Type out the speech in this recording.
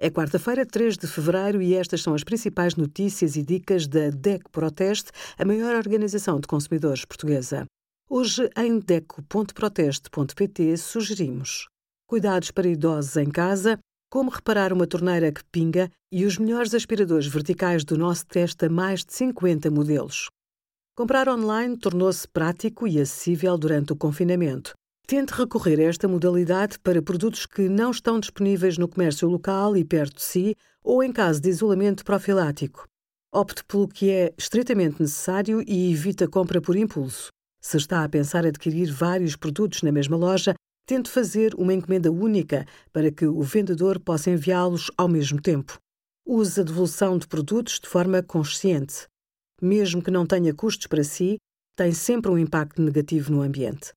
É quarta-feira, 3 de fevereiro, e estas são as principais notícias e dicas da DECO Proteste, a maior organização de consumidores portuguesa. Hoje, em DECO.proteste.pt, sugerimos cuidados para idosos em casa, como reparar uma torneira que pinga e os melhores aspiradores verticais do nosso testa mais de 50 modelos. Comprar online tornou-se prático e acessível durante o confinamento. Tente recorrer a esta modalidade para produtos que não estão disponíveis no comércio local e perto de si ou em caso de isolamento profilático. Opte pelo que é estritamente necessário e evite a compra por impulso. Se está a pensar adquirir vários produtos na mesma loja, tente fazer uma encomenda única para que o vendedor possa enviá-los ao mesmo tempo. Use a devolução de produtos de forma consciente. Mesmo que não tenha custos para si, tem sempre um impacto negativo no ambiente.